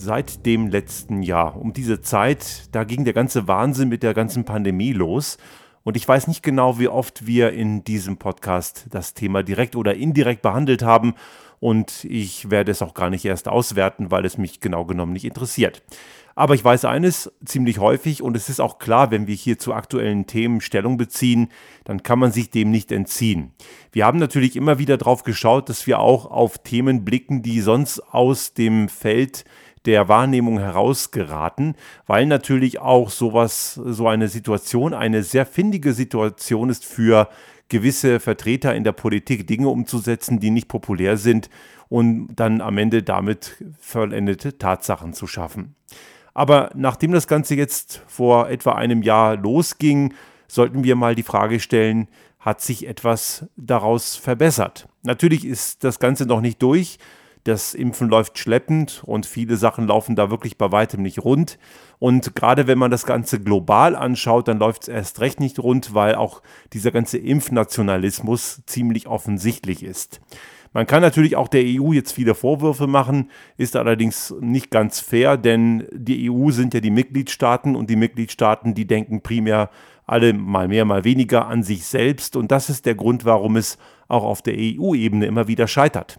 seit dem letzten Jahr. Um diese Zeit, da ging der ganze Wahnsinn mit der ganzen Pandemie los. Und ich weiß nicht genau, wie oft wir in diesem Podcast das Thema direkt oder indirekt behandelt haben. Und ich werde es auch gar nicht erst auswerten, weil es mich genau genommen nicht interessiert. Aber ich weiß eines ziemlich häufig und es ist auch klar, wenn wir hier zu aktuellen Themen Stellung beziehen, dann kann man sich dem nicht entziehen. Wir haben natürlich immer wieder darauf geschaut, dass wir auch auf Themen blicken, die sonst aus dem Feld der Wahrnehmung herausgeraten, weil natürlich auch sowas, so eine Situation eine sehr findige Situation ist für gewisse Vertreter in der Politik, Dinge umzusetzen, die nicht populär sind und dann am Ende damit vollendete Tatsachen zu schaffen. Aber nachdem das Ganze jetzt vor etwa einem Jahr losging, sollten wir mal die Frage stellen, hat sich etwas daraus verbessert? Natürlich ist das Ganze noch nicht durch. Das Impfen läuft schleppend und viele Sachen laufen da wirklich bei weitem nicht rund. Und gerade wenn man das Ganze global anschaut, dann läuft es erst recht nicht rund, weil auch dieser ganze Impfnationalismus ziemlich offensichtlich ist. Man kann natürlich auch der EU jetzt viele Vorwürfe machen, ist allerdings nicht ganz fair, denn die EU sind ja die Mitgliedstaaten und die Mitgliedstaaten, die denken primär alle mal mehr, mal weniger an sich selbst und das ist der Grund, warum es auch auf der EU-Ebene immer wieder scheitert.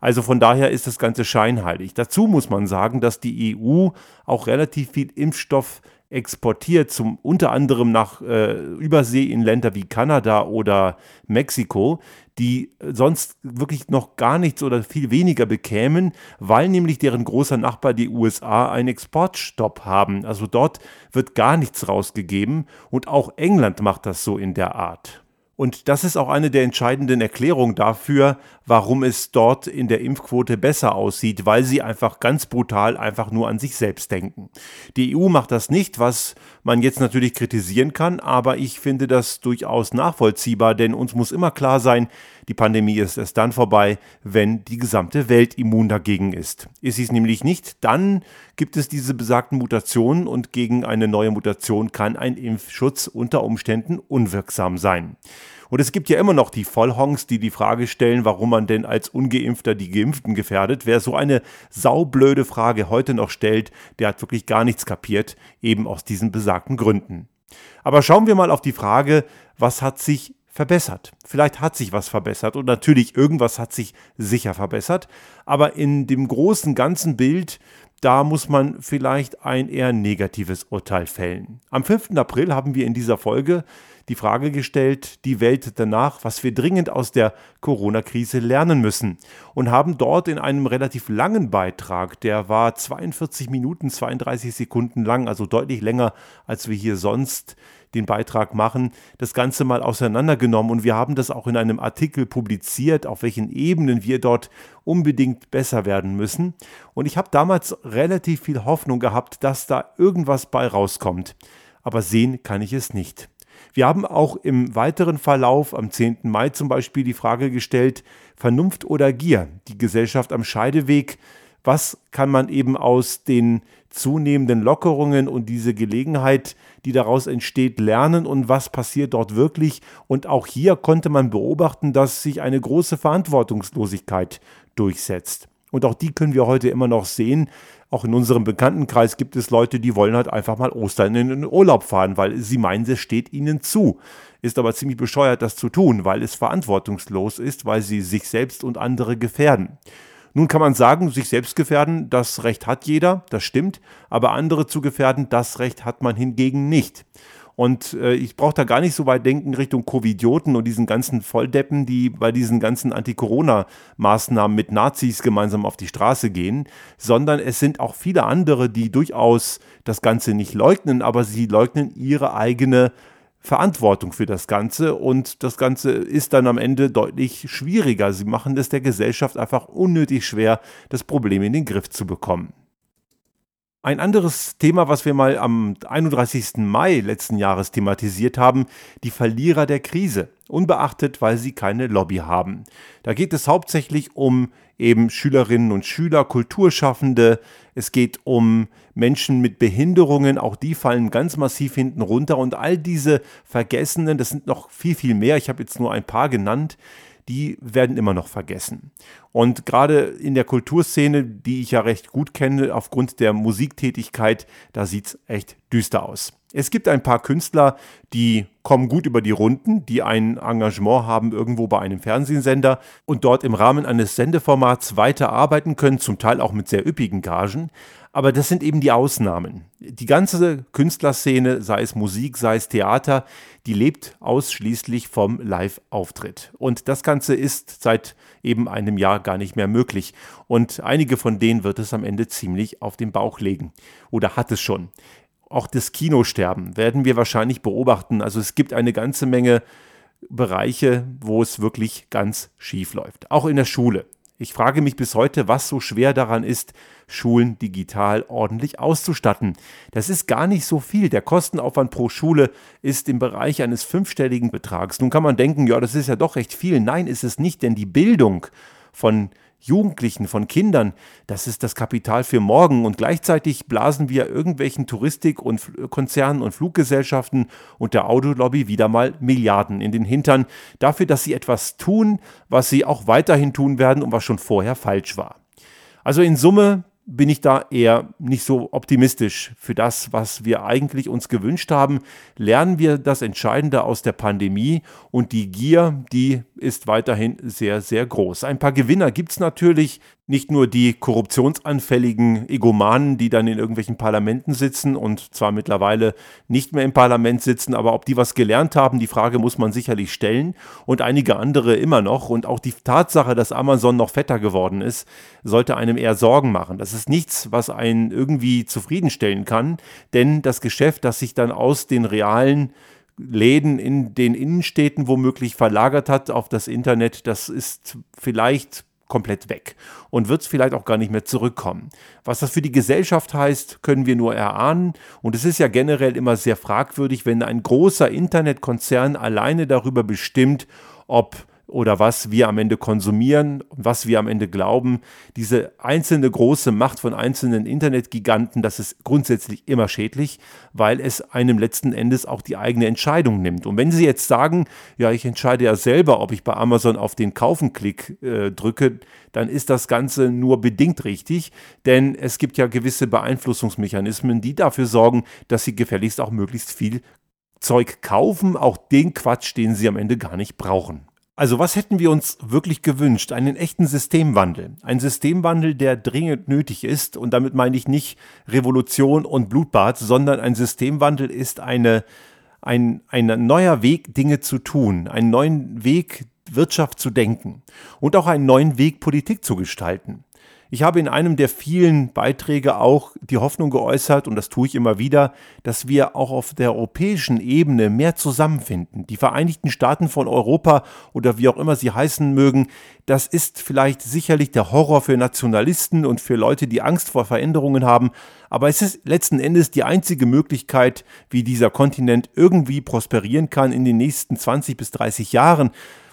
Also von daher ist das Ganze scheinheilig. Dazu muss man sagen, dass die EU auch relativ viel Impfstoff exportiert, zum, unter anderem nach äh, Übersee in Länder wie Kanada oder Mexiko, die sonst wirklich noch gar nichts oder viel weniger bekämen, weil nämlich deren großer Nachbar, die USA, einen Exportstopp haben. Also dort wird gar nichts rausgegeben und auch England macht das so in der Art. Und das ist auch eine der entscheidenden Erklärungen dafür, warum es dort in der Impfquote besser aussieht, weil sie einfach ganz brutal einfach nur an sich selbst denken. Die EU macht das nicht, was man jetzt natürlich kritisieren kann, aber ich finde das durchaus nachvollziehbar, denn uns muss immer klar sein, die Pandemie ist erst dann vorbei, wenn die gesamte Welt immun dagegen ist. Ist sie es nämlich nicht, dann gibt es diese besagten Mutationen und gegen eine neue Mutation kann ein Impfschutz unter Umständen unwirksam sein. Und es gibt ja immer noch die Vollhongs, die die Frage stellen, warum man denn als Ungeimpfter die Geimpften gefährdet. Wer so eine saublöde Frage heute noch stellt, der hat wirklich gar nichts kapiert, eben aus diesen besagten Gründen. Aber schauen wir mal auf die Frage, was hat sich verbessert. Vielleicht hat sich was verbessert und natürlich irgendwas hat sich sicher verbessert, aber in dem großen ganzen Bild da muss man vielleicht ein eher negatives Urteil fällen. Am 5. April haben wir in dieser Folge die Frage gestellt, die Welt danach, was wir dringend aus der Corona-Krise lernen müssen und haben dort in einem relativ langen Beitrag, der war 42 Minuten 32 Sekunden lang, also deutlich länger, als wir hier sonst den Beitrag machen, das Ganze mal auseinandergenommen und wir haben das auch in einem Artikel publiziert, auf welchen Ebenen wir dort unbedingt besser werden müssen. Und ich habe damals relativ viel Hoffnung gehabt, dass da irgendwas bei rauskommt. Aber sehen kann ich es nicht. Wir haben auch im weiteren Verlauf am 10. Mai zum Beispiel die Frage gestellt, Vernunft oder Gier, die Gesellschaft am Scheideweg, was kann man eben aus den zunehmenden Lockerungen und diese Gelegenheit, die daraus entsteht, lernen und was passiert dort wirklich. Und auch hier konnte man beobachten, dass sich eine große Verantwortungslosigkeit durchsetzt. Und auch die können wir heute immer noch sehen. Auch in unserem Bekanntenkreis gibt es Leute, die wollen halt einfach mal Ostern in den Urlaub fahren, weil sie meinen, es steht ihnen zu. Ist aber ziemlich bescheuert, das zu tun, weil es verantwortungslos ist, weil sie sich selbst und andere gefährden. Nun kann man sagen, sich selbst gefährden, das Recht hat jeder, das stimmt, aber andere zu gefährden, das Recht hat man hingegen nicht. Und äh, ich brauche da gar nicht so weit denken Richtung Covidioten und diesen ganzen Volldeppen, die bei diesen ganzen Anti-Corona-Maßnahmen mit Nazis gemeinsam auf die Straße gehen, sondern es sind auch viele andere, die durchaus das Ganze nicht leugnen, aber sie leugnen ihre eigene Verantwortung für das Ganze und das Ganze ist dann am Ende deutlich schwieriger. Sie machen es der Gesellschaft einfach unnötig schwer, das Problem in den Griff zu bekommen. Ein anderes Thema, was wir mal am 31. Mai letzten Jahres thematisiert haben, die Verlierer der Krise, unbeachtet, weil sie keine Lobby haben. Da geht es hauptsächlich um eben Schülerinnen und Schüler, Kulturschaffende, es geht um Menschen mit Behinderungen, auch die fallen ganz massiv hinten runter. Und all diese Vergessenen, das sind noch viel, viel mehr, ich habe jetzt nur ein paar genannt, die werden immer noch vergessen. Und gerade in der Kulturszene, die ich ja recht gut kenne, aufgrund der Musiktätigkeit, da sieht es echt düster aus. Es gibt ein paar Künstler, die kommen gut über die Runden, die ein Engagement haben irgendwo bei einem Fernsehsender und dort im Rahmen eines Sendeformats weiterarbeiten können, zum Teil auch mit sehr üppigen Gagen. Aber das sind eben die Ausnahmen. Die ganze Künstlerszene, sei es Musik, sei es Theater, die lebt ausschließlich vom Live-Auftritt. Und das Ganze ist seit eben einem Jahr gar nicht mehr möglich. Und einige von denen wird es am Ende ziemlich auf den Bauch legen. Oder hat es schon. Auch das Kinosterben werden wir wahrscheinlich beobachten. Also es gibt eine ganze Menge Bereiche, wo es wirklich ganz schief läuft. Auch in der Schule. Ich frage mich bis heute, was so schwer daran ist, Schulen digital ordentlich auszustatten. Das ist gar nicht so viel. Der Kostenaufwand pro Schule ist im Bereich eines fünfstelligen Betrags. Nun kann man denken, ja, das ist ja doch recht viel. Nein, ist es nicht, denn die Bildung von Jugendlichen, von Kindern, das ist das Kapital für morgen. Und gleichzeitig blasen wir irgendwelchen Touristik- und Konzernen und Fluggesellschaften und der Autolobby wieder mal Milliarden in den Hintern dafür, dass sie etwas tun, was sie auch weiterhin tun werden und was schon vorher falsch war. Also in Summe bin ich da eher nicht so optimistisch für das, was wir eigentlich uns gewünscht haben. Lernen wir das Entscheidende aus der Pandemie und die Gier, die ist weiterhin sehr, sehr groß. Ein paar Gewinner gibt es natürlich, nicht nur die korruptionsanfälligen Egomanen, die dann in irgendwelchen Parlamenten sitzen und zwar mittlerweile nicht mehr im Parlament sitzen, aber ob die was gelernt haben, die Frage muss man sicherlich stellen und einige andere immer noch. Und auch die Tatsache, dass Amazon noch fetter geworden ist, sollte einem eher Sorgen machen. Das ist nichts, was einen irgendwie zufriedenstellen kann, denn das Geschäft, das sich dann aus den realen Läden in den Innenstädten womöglich verlagert hat auf das Internet, das ist vielleicht komplett weg und wird es vielleicht auch gar nicht mehr zurückkommen. Was das für die Gesellschaft heißt, können wir nur erahnen. Und es ist ja generell immer sehr fragwürdig, wenn ein großer Internetkonzern alleine darüber bestimmt, ob oder was wir am Ende konsumieren was wir am Ende glauben. Diese einzelne große Macht von einzelnen Internetgiganten, das ist grundsätzlich immer schädlich, weil es einem letzten Endes auch die eigene Entscheidung nimmt. Und wenn Sie jetzt sagen, ja, ich entscheide ja selber, ob ich bei Amazon auf den Kaufen-Klick äh, drücke, dann ist das Ganze nur bedingt richtig, denn es gibt ja gewisse Beeinflussungsmechanismen, die dafür sorgen, dass Sie gefälligst auch möglichst viel Zeug kaufen, auch den Quatsch, den Sie am Ende gar nicht brauchen. Also was hätten wir uns wirklich gewünscht? Einen echten Systemwandel. Ein Systemwandel, der dringend nötig ist. Und damit meine ich nicht Revolution und Blutbad, sondern ein Systemwandel ist eine, ein, ein neuer Weg, Dinge zu tun. Einen neuen Weg, Wirtschaft zu denken. Und auch einen neuen Weg, Politik zu gestalten. Ich habe in einem der vielen Beiträge auch die Hoffnung geäußert, und das tue ich immer wieder, dass wir auch auf der europäischen Ebene mehr zusammenfinden. Die Vereinigten Staaten von Europa oder wie auch immer sie heißen mögen, das ist vielleicht sicherlich der Horror für Nationalisten und für Leute, die Angst vor Veränderungen haben, aber es ist letzten Endes die einzige Möglichkeit, wie dieser Kontinent irgendwie prosperieren kann in den nächsten 20 bis 30 Jahren.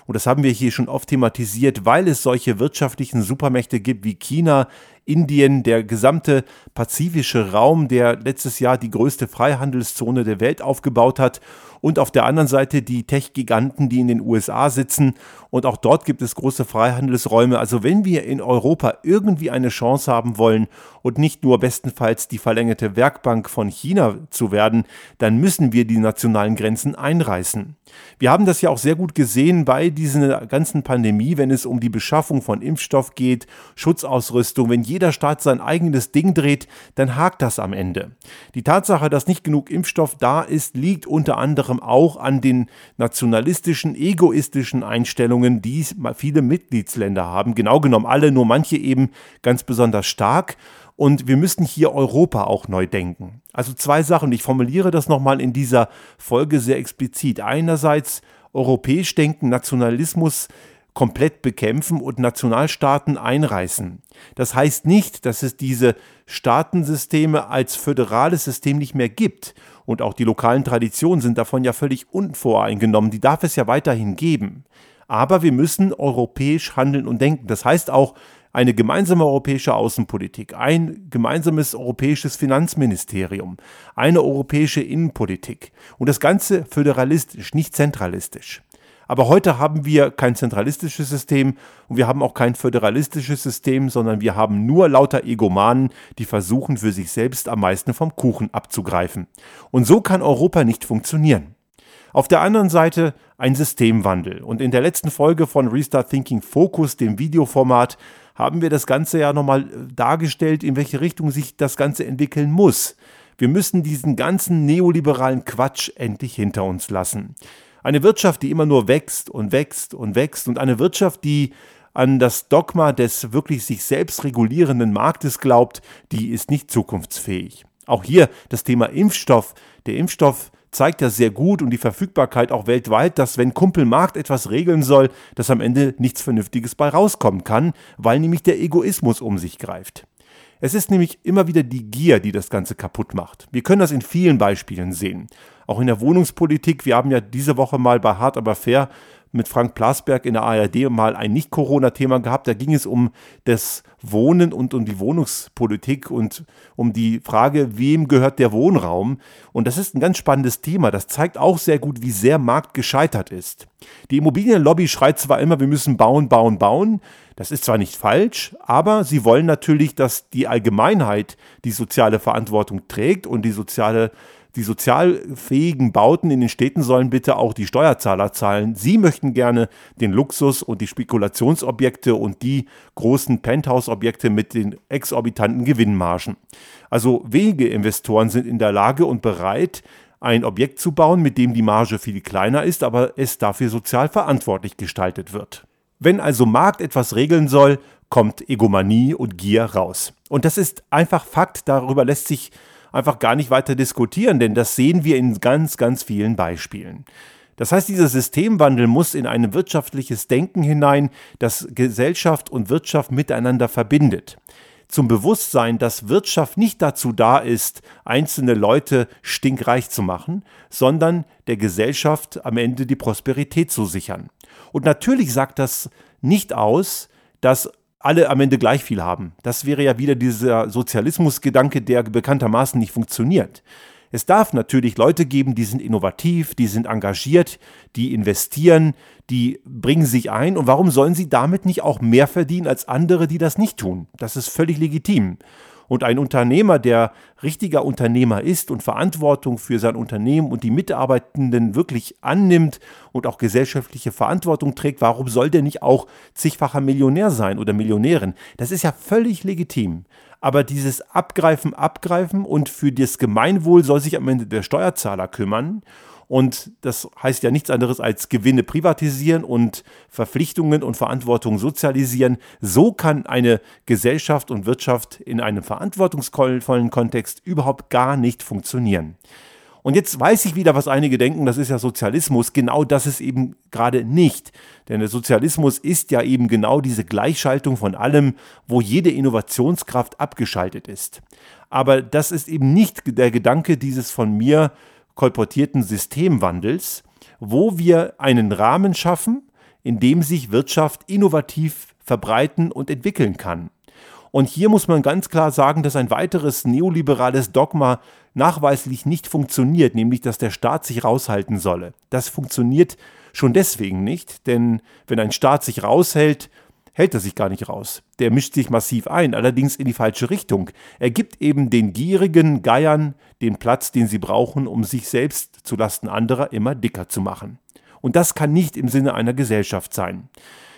Und das haben wir hier schon oft thematisiert, weil es solche wirtschaftlichen Supermächte gibt wie China, Indien, der gesamte pazifische Raum, der letztes Jahr die größte Freihandelszone der Welt aufgebaut hat und auf der anderen Seite die Tech-Giganten, die in den USA sitzen. Und auch dort gibt es große Freihandelsräume. Also wenn wir in Europa irgendwie eine Chance haben wollen und nicht nur bestenfalls die verlängerte Werkbank von China zu werden, dann müssen wir die nationalen Grenzen einreißen. Wir haben das ja auch sehr gut gesehen bei dieser ganzen Pandemie, wenn es um die Beschaffung von Impfstoff geht, Schutzausrüstung. Wenn jeder Staat sein eigenes Ding dreht, dann hakt das am Ende. Die Tatsache, dass nicht genug Impfstoff da ist, liegt unter anderem anderem auch an den nationalistischen, egoistischen Einstellungen, die viele Mitgliedsländer haben. Genau genommen alle, nur manche eben ganz besonders stark. Und wir müssen hier Europa auch neu denken. Also zwei Sachen. Ich formuliere das nochmal in dieser Folge sehr explizit. Einerseits europäisch denken, Nationalismus komplett bekämpfen und Nationalstaaten einreißen. Das heißt nicht, dass es diese Staatensysteme als föderales System nicht mehr gibt. Und auch die lokalen Traditionen sind davon ja völlig unvoreingenommen. Die darf es ja weiterhin geben. Aber wir müssen europäisch handeln und denken. Das heißt auch eine gemeinsame europäische Außenpolitik, ein gemeinsames europäisches Finanzministerium, eine europäische Innenpolitik und das Ganze föderalistisch, nicht zentralistisch. Aber heute haben wir kein zentralistisches System und wir haben auch kein föderalistisches System, sondern wir haben nur lauter Egomanen, die versuchen, für sich selbst am meisten vom Kuchen abzugreifen. Und so kann Europa nicht funktionieren. Auf der anderen Seite ein Systemwandel. Und in der letzten Folge von Restart Thinking Focus, dem Videoformat, haben wir das Ganze ja nochmal dargestellt, in welche Richtung sich das Ganze entwickeln muss. Wir müssen diesen ganzen neoliberalen Quatsch endlich hinter uns lassen. Eine Wirtschaft, die immer nur wächst und wächst und wächst und eine Wirtschaft, die an das Dogma des wirklich sich selbst regulierenden Marktes glaubt, die ist nicht zukunftsfähig. Auch hier das Thema Impfstoff. Der Impfstoff zeigt ja sehr gut und die Verfügbarkeit auch weltweit, dass wenn Kumpel Markt etwas regeln soll, dass am Ende nichts Vernünftiges bei rauskommen kann, weil nämlich der Egoismus um sich greift. Es ist nämlich immer wieder die Gier, die das Ganze kaputt macht. Wir können das in vielen Beispielen sehen. Auch in der Wohnungspolitik. Wir haben ja diese Woche mal bei Hart aber fair mit Frank Plasberg in der ARD mal ein Nicht-Corona-Thema gehabt. Da ging es um das Wohnen und um die Wohnungspolitik und um die Frage, wem gehört der Wohnraum. Und das ist ein ganz spannendes Thema. Das zeigt auch sehr gut, wie sehr Markt gescheitert ist. Die Immobilienlobby schreit zwar immer, wir müssen bauen, bauen, bauen. Das ist zwar nicht falsch, aber sie wollen natürlich, dass die Allgemeinheit die soziale Verantwortung trägt und die soziale die sozialfähigen Bauten in den Städten sollen bitte auch die Steuerzahler zahlen. Sie möchten gerne den Luxus und die Spekulationsobjekte und die großen Penthouse-Objekte mit den exorbitanten Gewinnmargen. Also wenige Investoren sind in der Lage und bereit, ein Objekt zu bauen, mit dem die Marge viel kleiner ist, aber es dafür sozial verantwortlich gestaltet wird. Wenn also Markt etwas regeln soll, kommt Egomanie und Gier raus. Und das ist einfach Fakt, darüber lässt sich einfach gar nicht weiter diskutieren, denn das sehen wir in ganz, ganz vielen Beispielen. Das heißt, dieser Systemwandel muss in ein wirtschaftliches Denken hinein, das Gesellschaft und Wirtschaft miteinander verbindet. Zum Bewusstsein, dass Wirtschaft nicht dazu da ist, einzelne Leute stinkreich zu machen, sondern der Gesellschaft am Ende die Prosperität zu sichern. Und natürlich sagt das nicht aus, dass alle am Ende gleich viel haben. Das wäre ja wieder dieser Sozialismusgedanke, der bekanntermaßen nicht funktioniert. Es darf natürlich Leute geben, die sind innovativ, die sind engagiert, die investieren, die bringen sich ein. Und warum sollen sie damit nicht auch mehr verdienen als andere, die das nicht tun? Das ist völlig legitim. Und ein Unternehmer, der richtiger Unternehmer ist und Verantwortung für sein Unternehmen und die Mitarbeitenden wirklich annimmt und auch gesellschaftliche Verantwortung trägt, warum soll der nicht auch zigfacher Millionär sein oder Millionärin? Das ist ja völlig legitim. Aber dieses Abgreifen, Abgreifen und für das Gemeinwohl soll sich am Ende der Steuerzahler kümmern und das heißt ja nichts anderes als Gewinne privatisieren und Verpflichtungen und Verantwortung sozialisieren. So kann eine Gesellschaft und Wirtschaft in einem verantwortungsvollen Kontext überhaupt gar nicht funktionieren. Und jetzt weiß ich wieder, was einige denken, das ist ja Sozialismus. Genau das ist eben gerade nicht. Denn der Sozialismus ist ja eben genau diese Gleichschaltung von allem, wo jede Innovationskraft abgeschaltet ist. Aber das ist eben nicht der Gedanke dieses von mir kolportierten Systemwandels, wo wir einen Rahmen schaffen, in dem sich Wirtschaft innovativ verbreiten und entwickeln kann. Und hier muss man ganz klar sagen, dass ein weiteres neoliberales Dogma nachweislich nicht funktioniert, nämlich dass der Staat sich raushalten solle. Das funktioniert schon deswegen nicht, denn wenn ein Staat sich raushält, hält er sich gar nicht raus. Der mischt sich massiv ein, allerdings in die falsche Richtung. Er gibt eben den gierigen Geiern den Platz, den sie brauchen, um sich selbst zulasten anderer immer dicker zu machen. Und das kann nicht im Sinne einer Gesellschaft sein.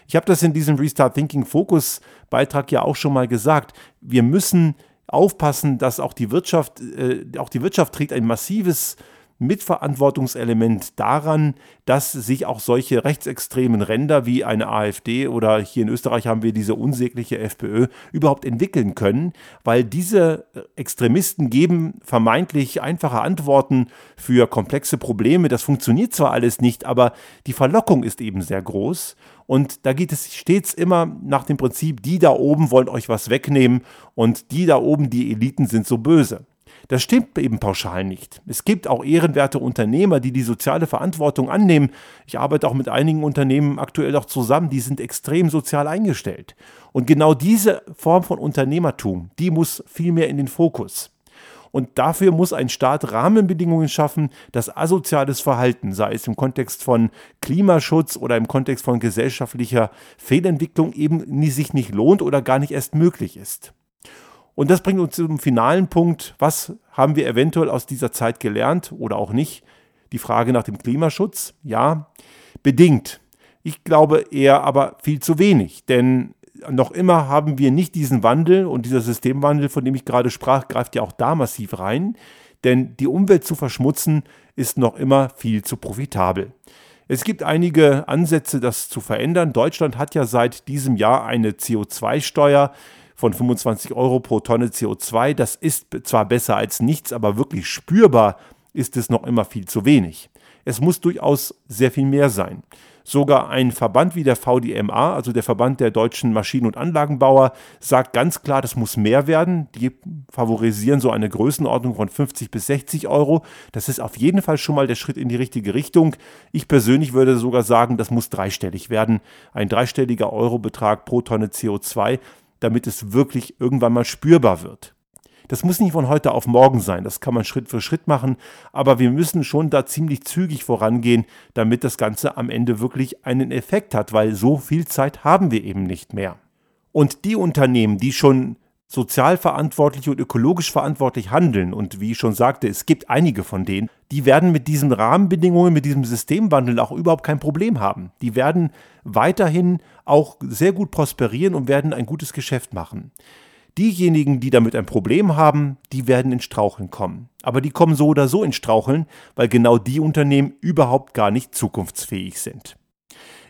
Ich habe das in diesem Restart Thinking Focus Beitrag ja auch schon mal gesagt. Wir müssen aufpassen, dass auch die Wirtschaft, äh, auch die Wirtschaft trägt ein massives Mitverantwortungselement daran, dass sich auch solche rechtsextremen Ränder wie eine AfD oder hier in Österreich haben wir diese unsägliche FPÖ überhaupt entwickeln können, weil diese Extremisten geben vermeintlich einfache Antworten für komplexe Probleme. Das funktioniert zwar alles nicht, aber die Verlockung ist eben sehr groß. Und da geht es stets immer nach dem Prinzip, die da oben wollen euch was wegnehmen und die da oben, die Eliten sind so böse. Das stimmt eben pauschal nicht. Es gibt auch ehrenwerte Unternehmer, die die soziale Verantwortung annehmen. Ich arbeite auch mit einigen Unternehmen aktuell auch zusammen, die sind extrem sozial eingestellt. Und genau diese Form von Unternehmertum, die muss viel mehr in den Fokus. Und dafür muss ein Staat Rahmenbedingungen schaffen, dass asoziales Verhalten, sei es im Kontext von Klimaschutz oder im Kontext von gesellschaftlicher Fehlentwicklung, eben sich nicht lohnt oder gar nicht erst möglich ist. Und das bringt uns zum finalen Punkt. Was haben wir eventuell aus dieser Zeit gelernt oder auch nicht? Die Frage nach dem Klimaschutz. Ja, bedingt. Ich glaube eher aber viel zu wenig, denn noch immer haben wir nicht diesen Wandel und dieser Systemwandel, von dem ich gerade sprach, greift ja auch da massiv rein, denn die Umwelt zu verschmutzen ist noch immer viel zu profitabel. Es gibt einige Ansätze, das zu verändern. Deutschland hat ja seit diesem Jahr eine CO2-Steuer von 25 Euro pro Tonne CO2. Das ist zwar besser als nichts, aber wirklich spürbar ist es noch immer viel zu wenig. Es muss durchaus sehr viel mehr sein. Sogar ein Verband wie der VDMA, also der Verband der deutschen Maschinen- und Anlagenbauer, sagt ganz klar, das muss mehr werden. Die favorisieren so eine Größenordnung von 50 bis 60 Euro. Das ist auf jeden Fall schon mal der Schritt in die richtige Richtung. Ich persönlich würde sogar sagen, das muss dreistellig werden. Ein dreistelliger Eurobetrag pro Tonne CO2, damit es wirklich irgendwann mal spürbar wird. Das muss nicht von heute auf morgen sein, das kann man Schritt für Schritt machen, aber wir müssen schon da ziemlich zügig vorangehen, damit das Ganze am Ende wirklich einen Effekt hat, weil so viel Zeit haben wir eben nicht mehr. Und die Unternehmen, die schon sozial verantwortlich und ökologisch verantwortlich handeln, und wie ich schon sagte, es gibt einige von denen, die werden mit diesen Rahmenbedingungen, mit diesem Systemwandel auch überhaupt kein Problem haben. Die werden weiterhin auch sehr gut prosperieren und werden ein gutes Geschäft machen. Diejenigen, die damit ein Problem haben, die werden in Straucheln kommen. Aber die kommen so oder so in Straucheln, weil genau die Unternehmen überhaupt gar nicht zukunftsfähig sind.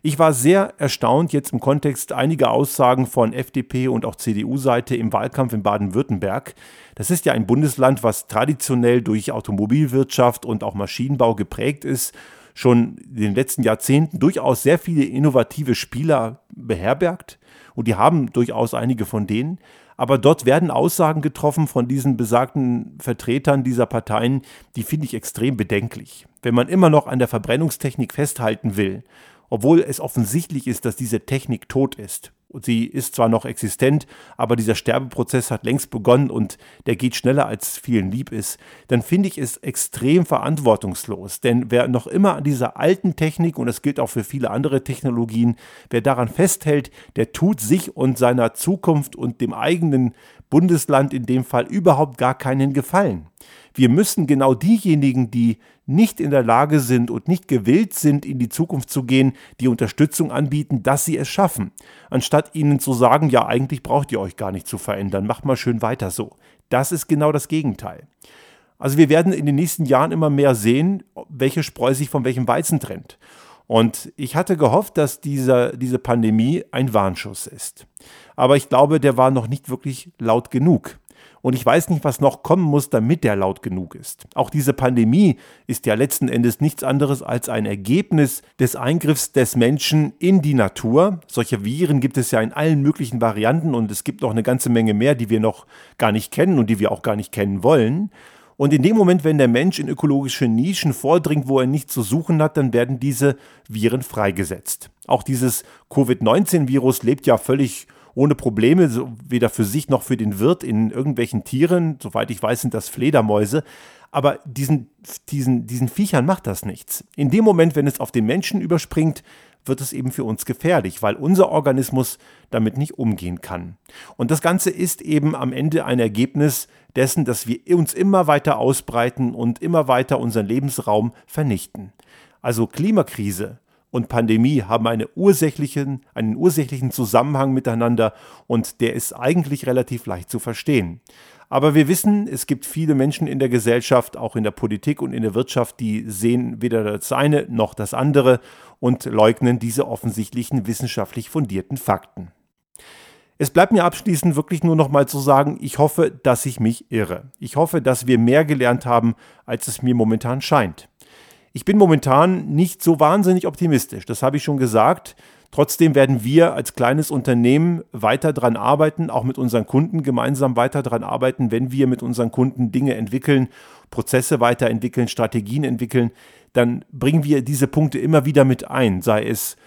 Ich war sehr erstaunt jetzt im Kontext einiger Aussagen von FDP und auch CDU-Seite im Wahlkampf in Baden-Württemberg. Das ist ja ein Bundesland, was traditionell durch Automobilwirtschaft und auch Maschinenbau geprägt ist, schon in den letzten Jahrzehnten durchaus sehr viele innovative Spieler beherbergt. Und die haben durchaus einige von denen. Aber dort werden Aussagen getroffen von diesen besagten Vertretern dieser Parteien, die finde ich extrem bedenklich. Wenn man immer noch an der Verbrennungstechnik festhalten will, obwohl es offensichtlich ist, dass diese Technik tot ist sie ist zwar noch existent, aber dieser Sterbeprozess hat längst begonnen und der geht schneller als vielen lieb ist, dann finde ich es extrem verantwortungslos. Denn wer noch immer an dieser alten Technik, und das gilt auch für viele andere Technologien, wer daran festhält, der tut sich und seiner Zukunft und dem eigenen Bundesland in dem Fall überhaupt gar keinen Gefallen. Wir müssen genau diejenigen, die nicht in der Lage sind und nicht gewillt sind, in die Zukunft zu gehen, die Unterstützung anbieten, dass sie es schaffen. Anstatt ihnen zu sagen, ja, eigentlich braucht ihr euch gar nicht zu verändern, macht mal schön weiter so. Das ist genau das Gegenteil. Also wir werden in den nächsten Jahren immer mehr sehen, welche Spreu sich von welchem Weizen trennt. Und ich hatte gehofft, dass dieser, diese Pandemie ein Warnschuss ist. Aber ich glaube, der war noch nicht wirklich laut genug. Und ich weiß nicht, was noch kommen muss, damit der laut genug ist. Auch diese Pandemie ist ja letzten Endes nichts anderes als ein Ergebnis des Eingriffs des Menschen in die Natur. Solche Viren gibt es ja in allen möglichen Varianten und es gibt noch eine ganze Menge mehr, die wir noch gar nicht kennen und die wir auch gar nicht kennen wollen. Und in dem Moment, wenn der Mensch in ökologische Nischen vordringt, wo er nichts zu suchen hat, dann werden diese Viren freigesetzt. Auch dieses Covid-19-Virus lebt ja völlig ohne Probleme, weder für sich noch für den Wirt in irgendwelchen Tieren. Soweit ich weiß, sind das Fledermäuse. Aber diesen, diesen, diesen Viechern macht das nichts. In dem Moment, wenn es auf den Menschen überspringt, wird es eben für uns gefährlich, weil unser Organismus damit nicht umgehen kann. Und das Ganze ist eben am Ende ein Ergebnis dessen, dass wir uns immer weiter ausbreiten und immer weiter unseren Lebensraum vernichten. Also Klimakrise, und Pandemie haben eine ursächlichen, einen ursächlichen Zusammenhang miteinander und der ist eigentlich relativ leicht zu verstehen. Aber wir wissen, es gibt viele Menschen in der Gesellschaft, auch in der Politik und in der Wirtschaft, die sehen weder das eine noch das andere und leugnen diese offensichtlichen wissenschaftlich fundierten Fakten. Es bleibt mir abschließend wirklich nur noch mal zu sagen, ich hoffe, dass ich mich irre. Ich hoffe, dass wir mehr gelernt haben, als es mir momentan scheint. Ich bin momentan nicht so wahnsinnig optimistisch, das habe ich schon gesagt. Trotzdem werden wir als kleines Unternehmen weiter daran arbeiten, auch mit unseren Kunden gemeinsam weiter daran arbeiten, wenn wir mit unseren Kunden Dinge entwickeln, Prozesse weiterentwickeln, Strategien entwickeln, dann bringen wir diese Punkte immer wieder mit ein, sei es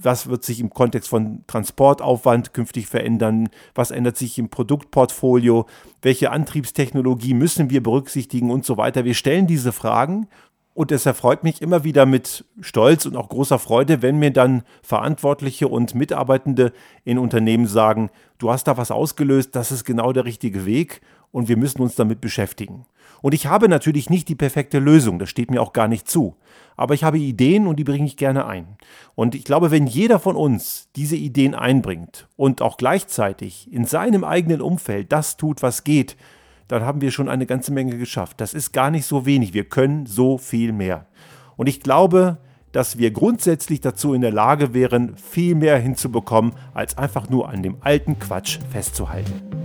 was wird sich im Kontext von Transportaufwand künftig verändern, was ändert sich im Produktportfolio, welche Antriebstechnologie müssen wir berücksichtigen und so weiter. Wir stellen diese Fragen und es erfreut mich immer wieder mit Stolz und auch großer Freude, wenn mir dann Verantwortliche und Mitarbeitende in Unternehmen sagen, du hast da was ausgelöst, das ist genau der richtige Weg und wir müssen uns damit beschäftigen. Und ich habe natürlich nicht die perfekte Lösung, das steht mir auch gar nicht zu. Aber ich habe Ideen und die bringe ich gerne ein. Und ich glaube, wenn jeder von uns diese Ideen einbringt und auch gleichzeitig in seinem eigenen Umfeld das tut, was geht, dann haben wir schon eine ganze Menge geschafft. Das ist gar nicht so wenig. Wir können so viel mehr. Und ich glaube, dass wir grundsätzlich dazu in der Lage wären, viel mehr hinzubekommen, als einfach nur an dem alten Quatsch festzuhalten.